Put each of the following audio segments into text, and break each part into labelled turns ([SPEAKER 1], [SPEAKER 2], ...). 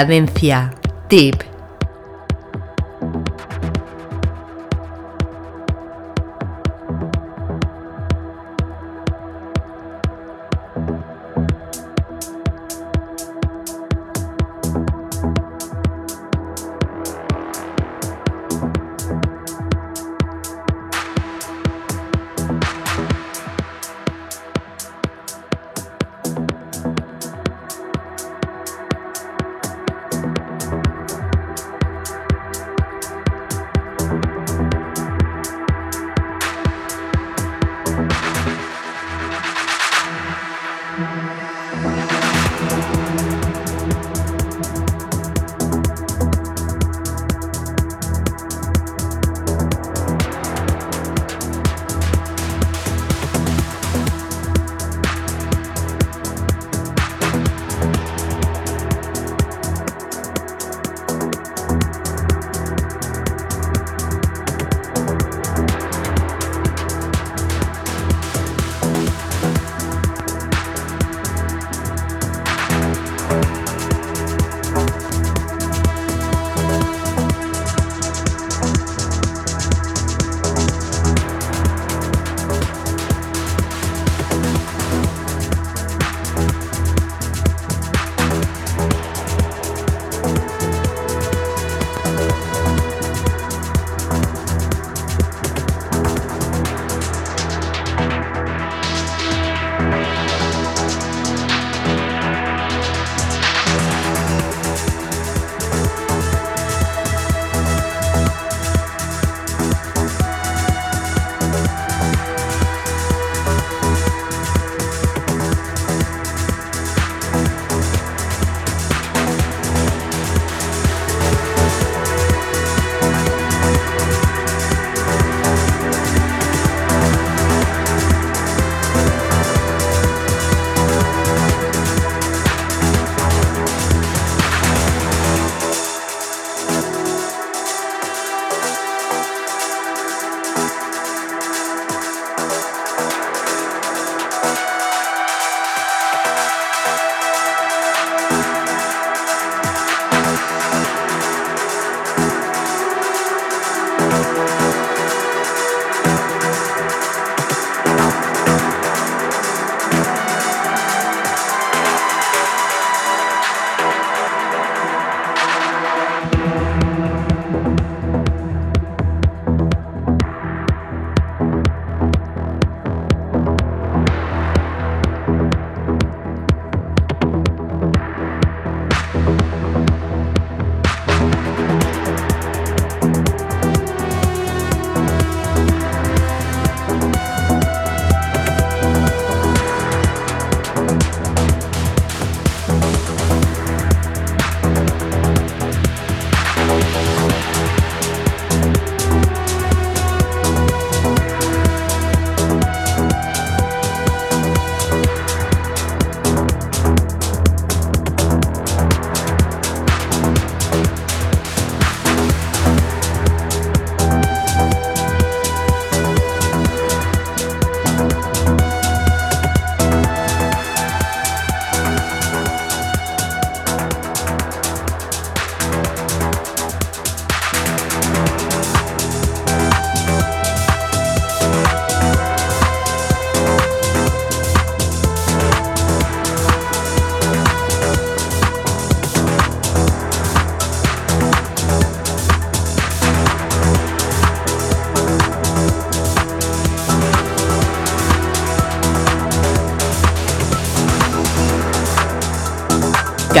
[SPEAKER 1] Cadencia Deep.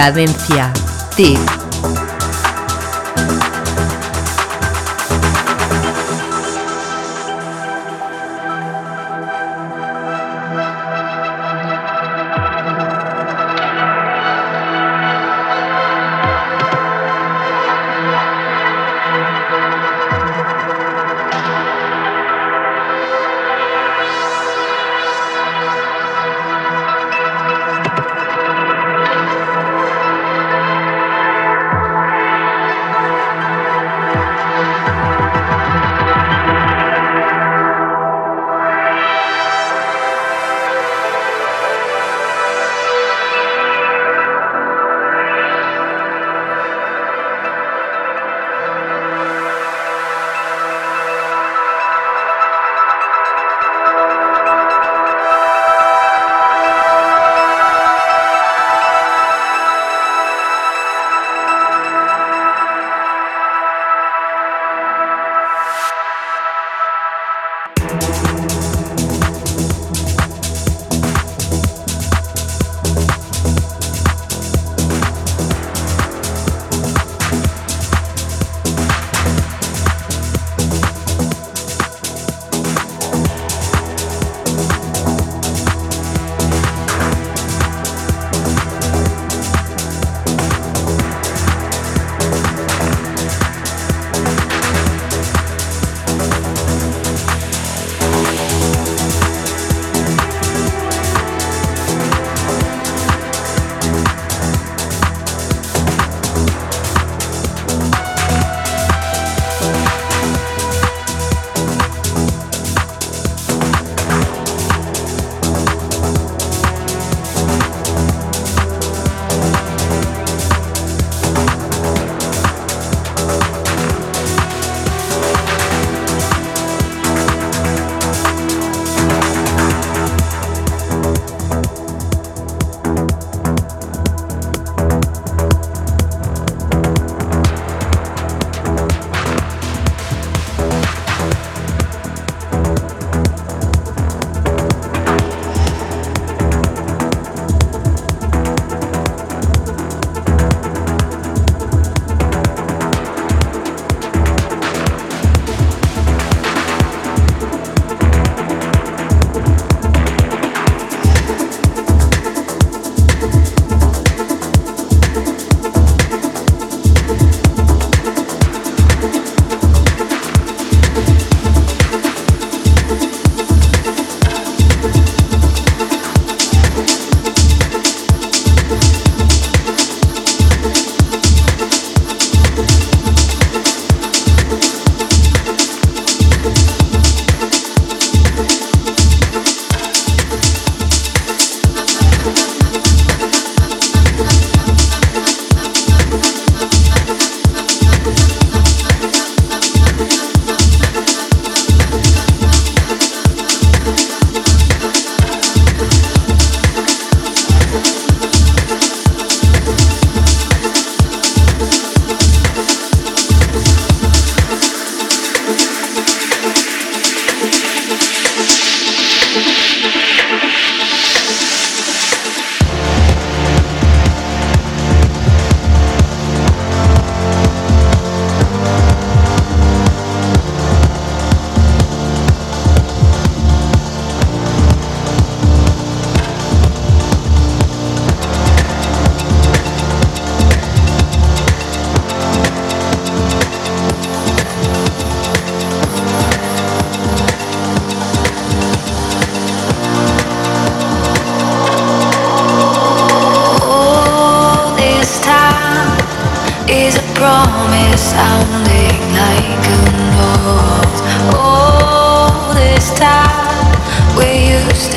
[SPEAKER 1] Cadencia. Tip.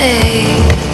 [SPEAKER 2] You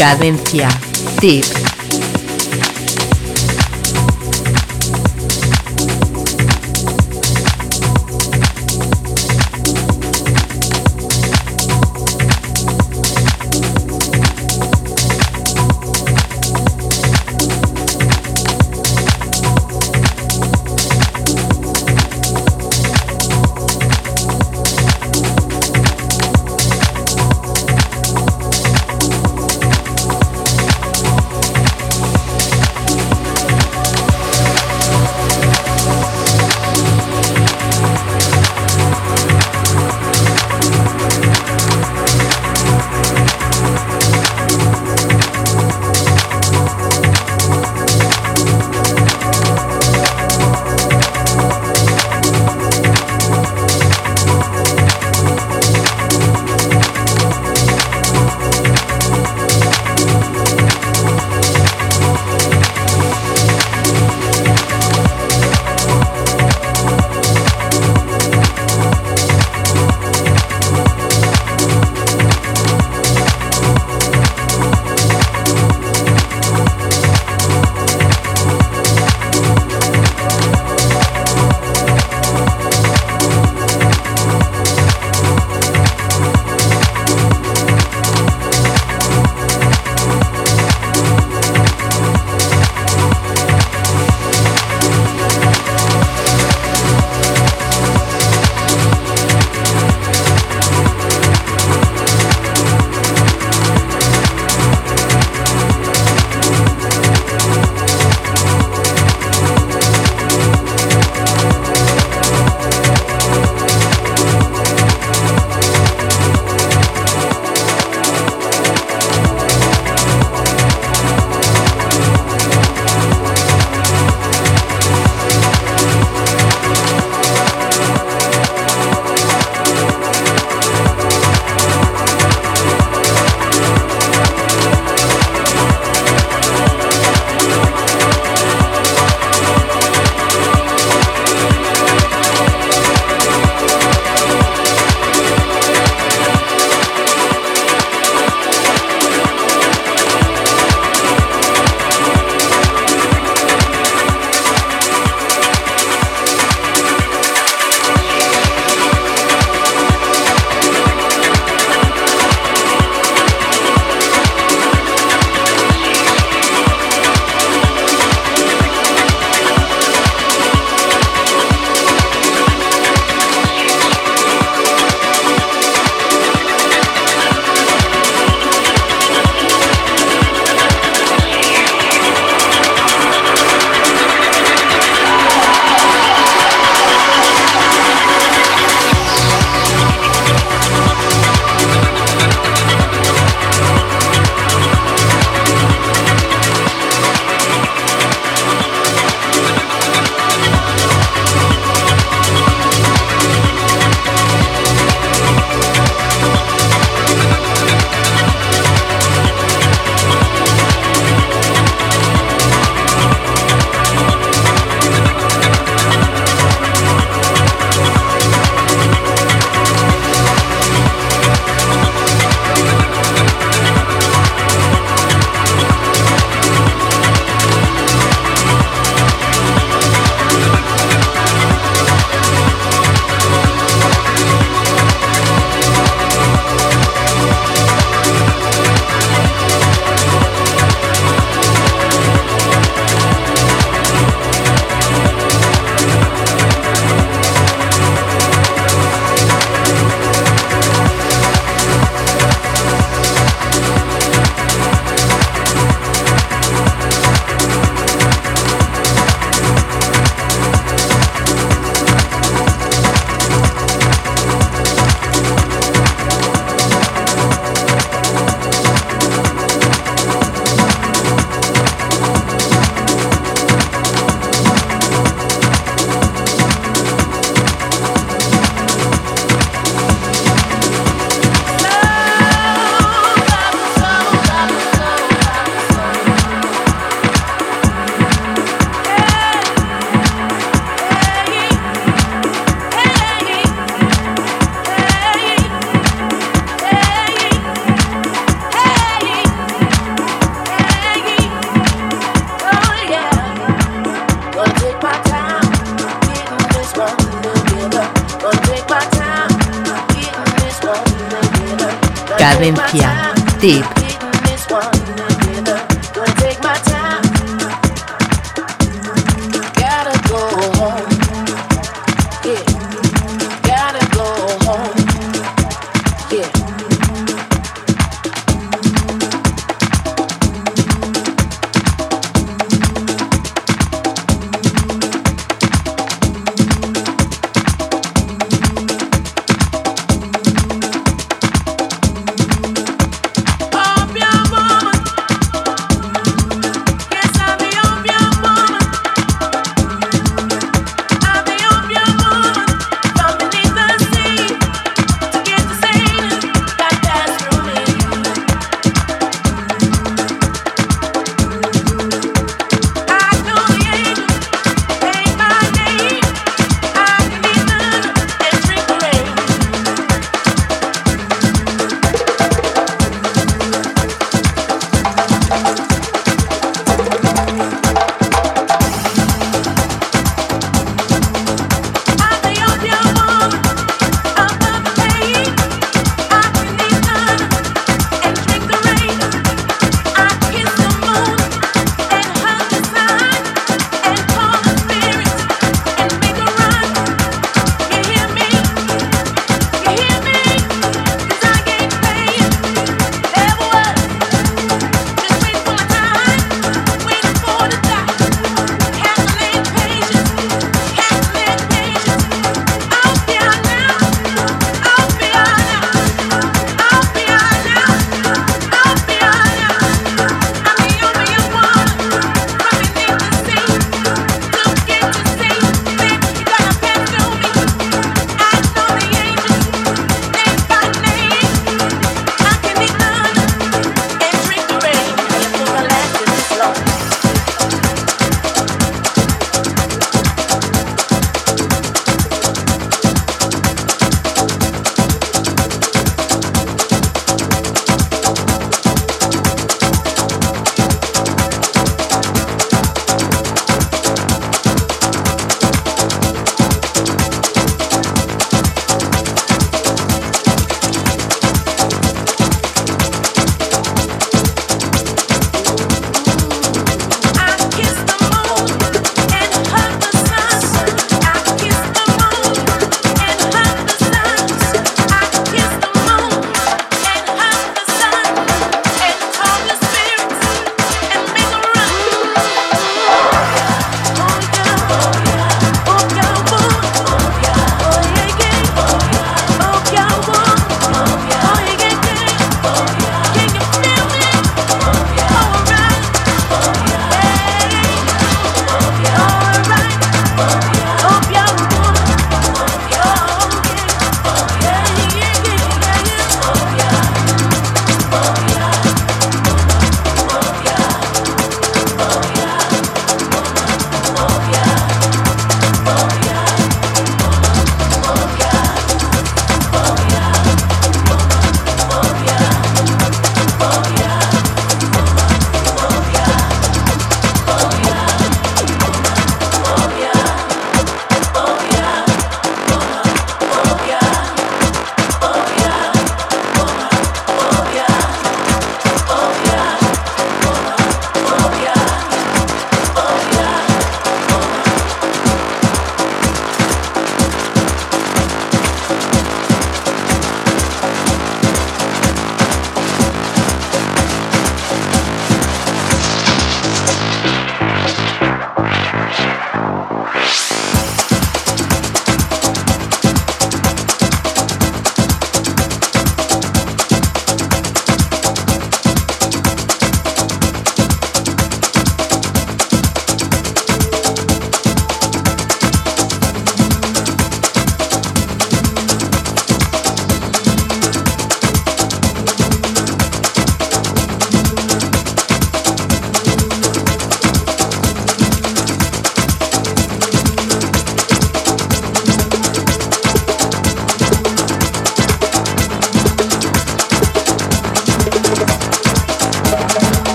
[SPEAKER 1] Cadencia. Tip.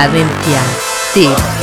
[SPEAKER 1] Cadencia. Tip.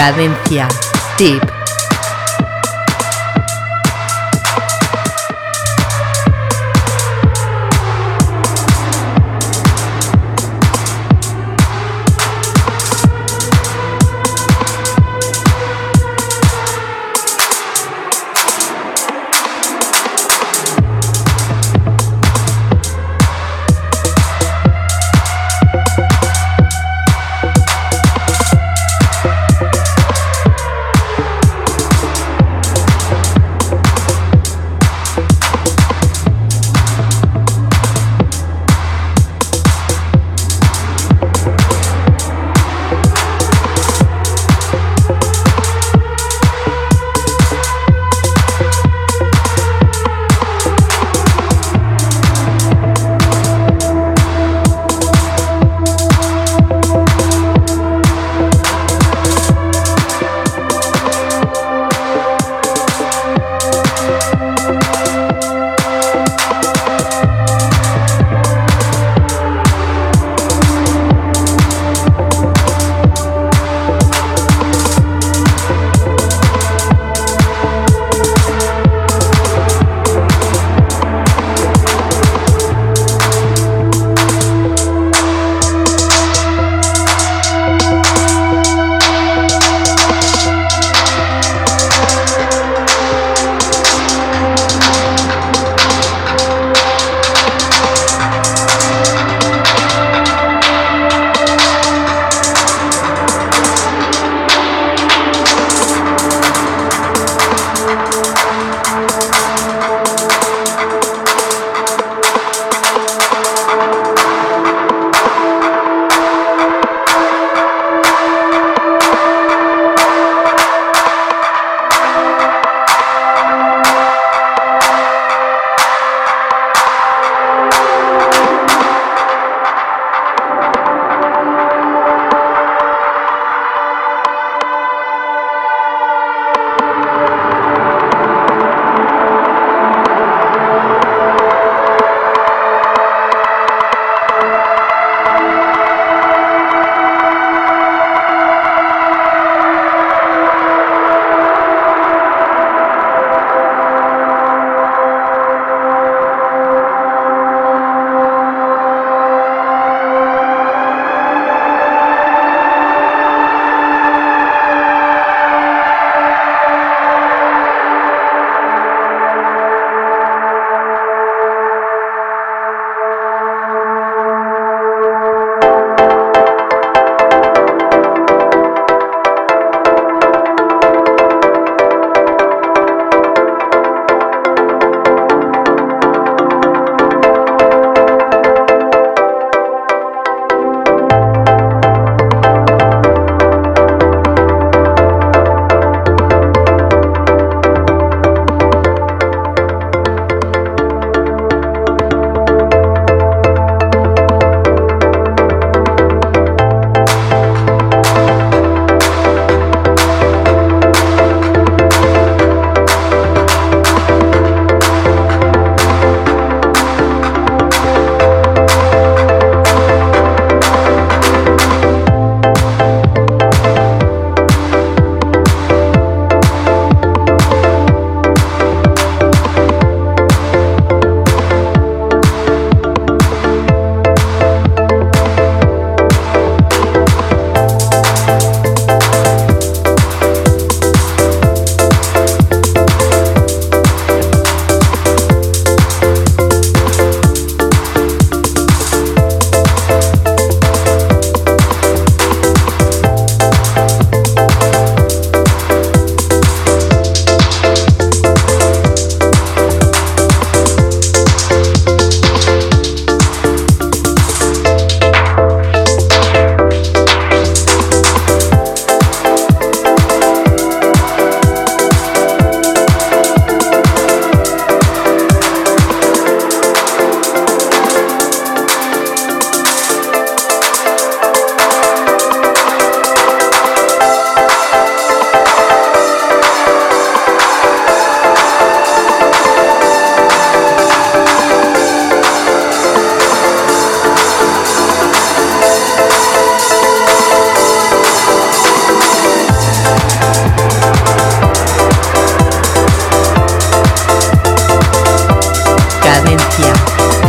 [SPEAKER 1] Cadencia. Tip.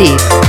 [SPEAKER 1] Deep.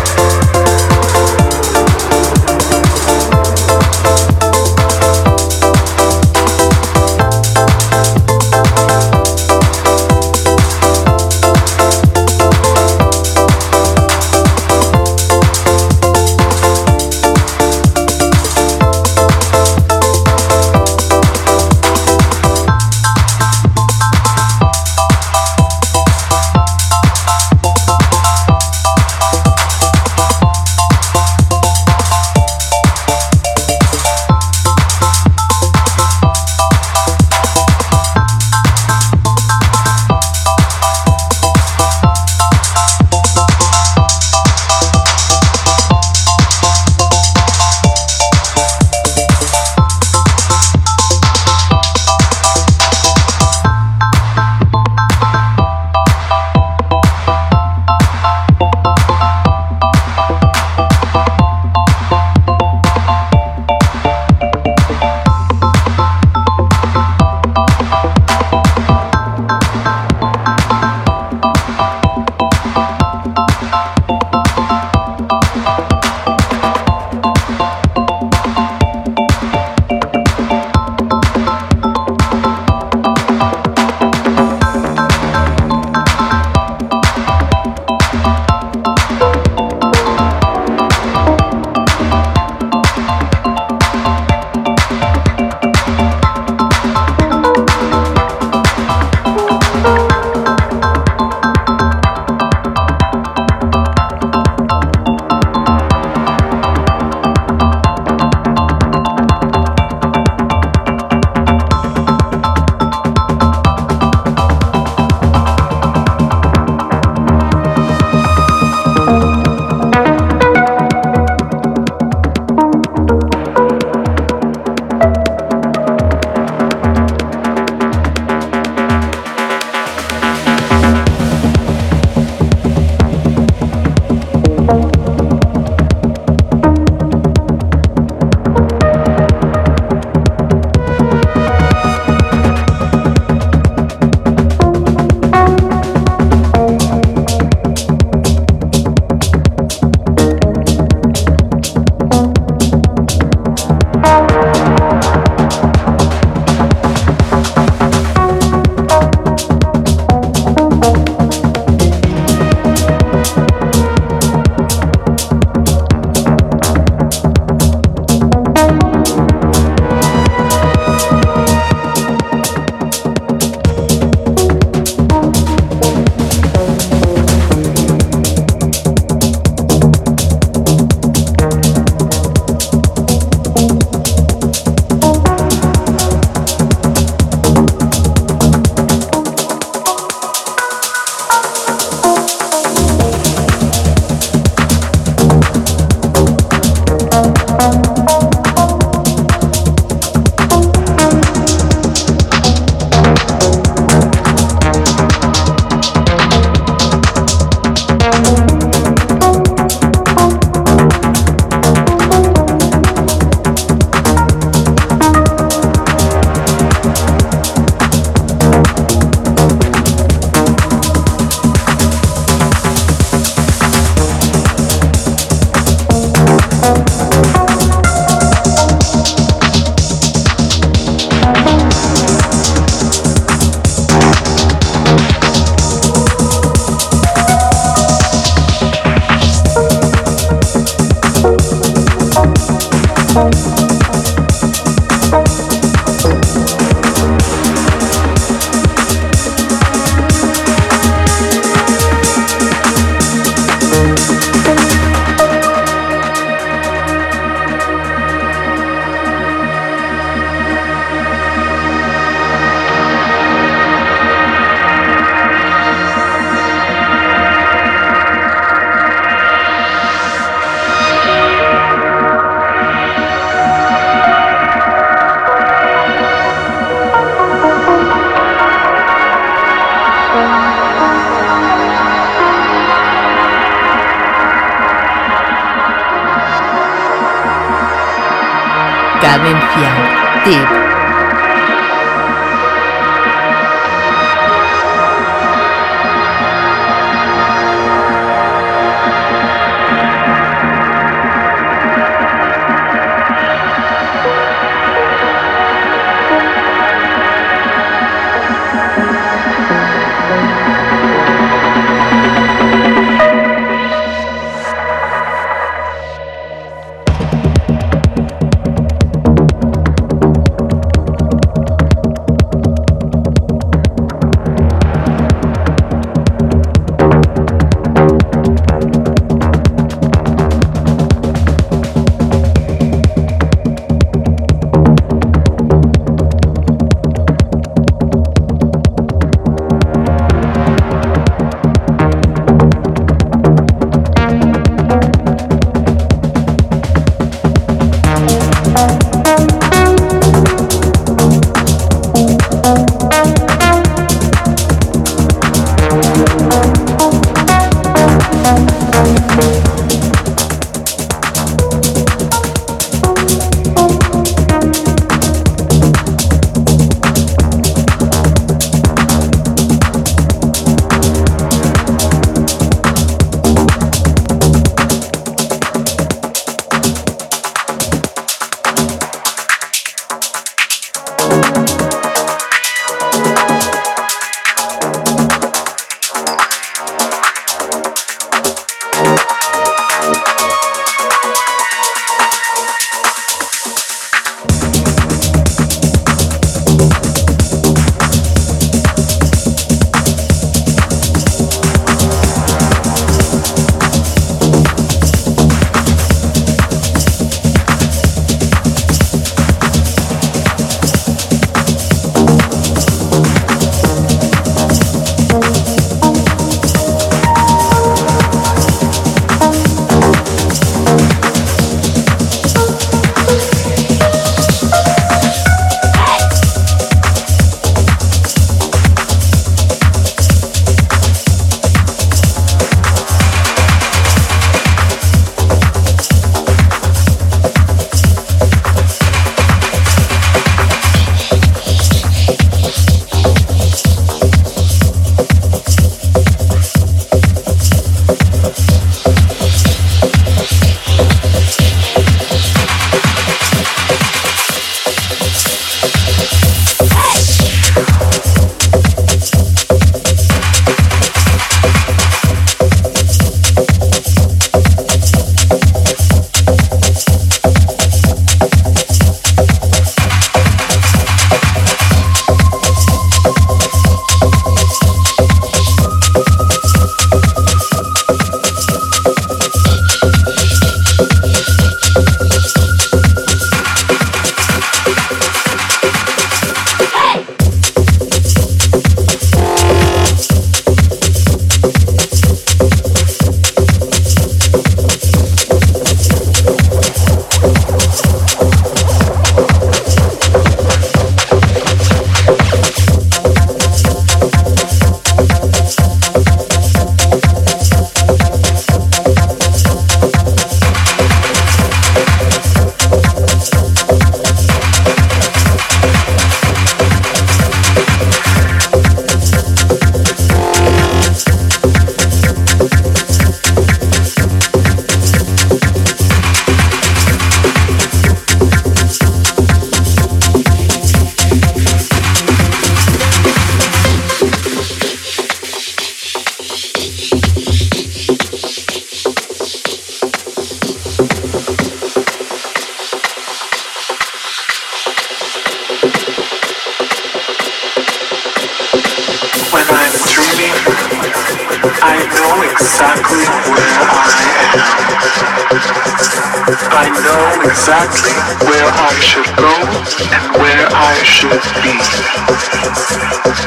[SPEAKER 3] I should be.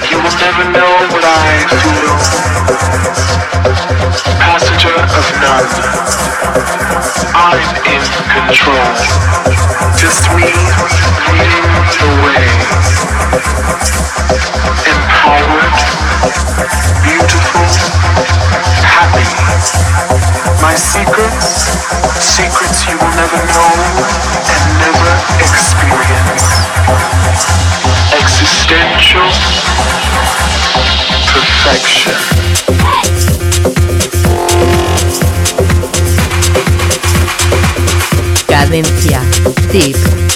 [SPEAKER 3] You will never know what I feel. Passenger of none. I'm in control. Just me leading the way. Empowered, beautiful, happy. My secrets, secrets you will never know and never experience. Existential perfection.
[SPEAKER 1] Cadencia. Tip.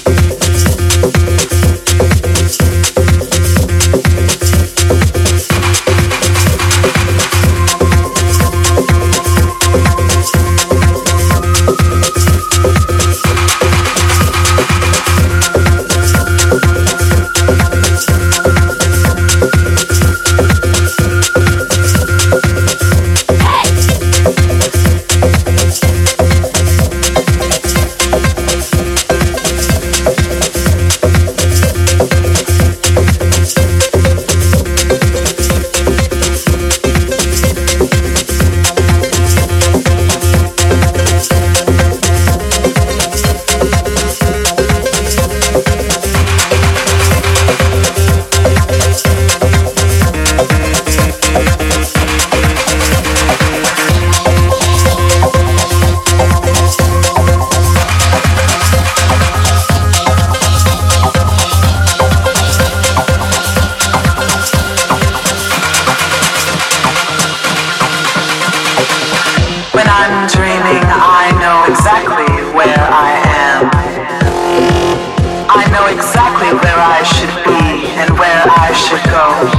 [SPEAKER 4] where I should be and where I should go.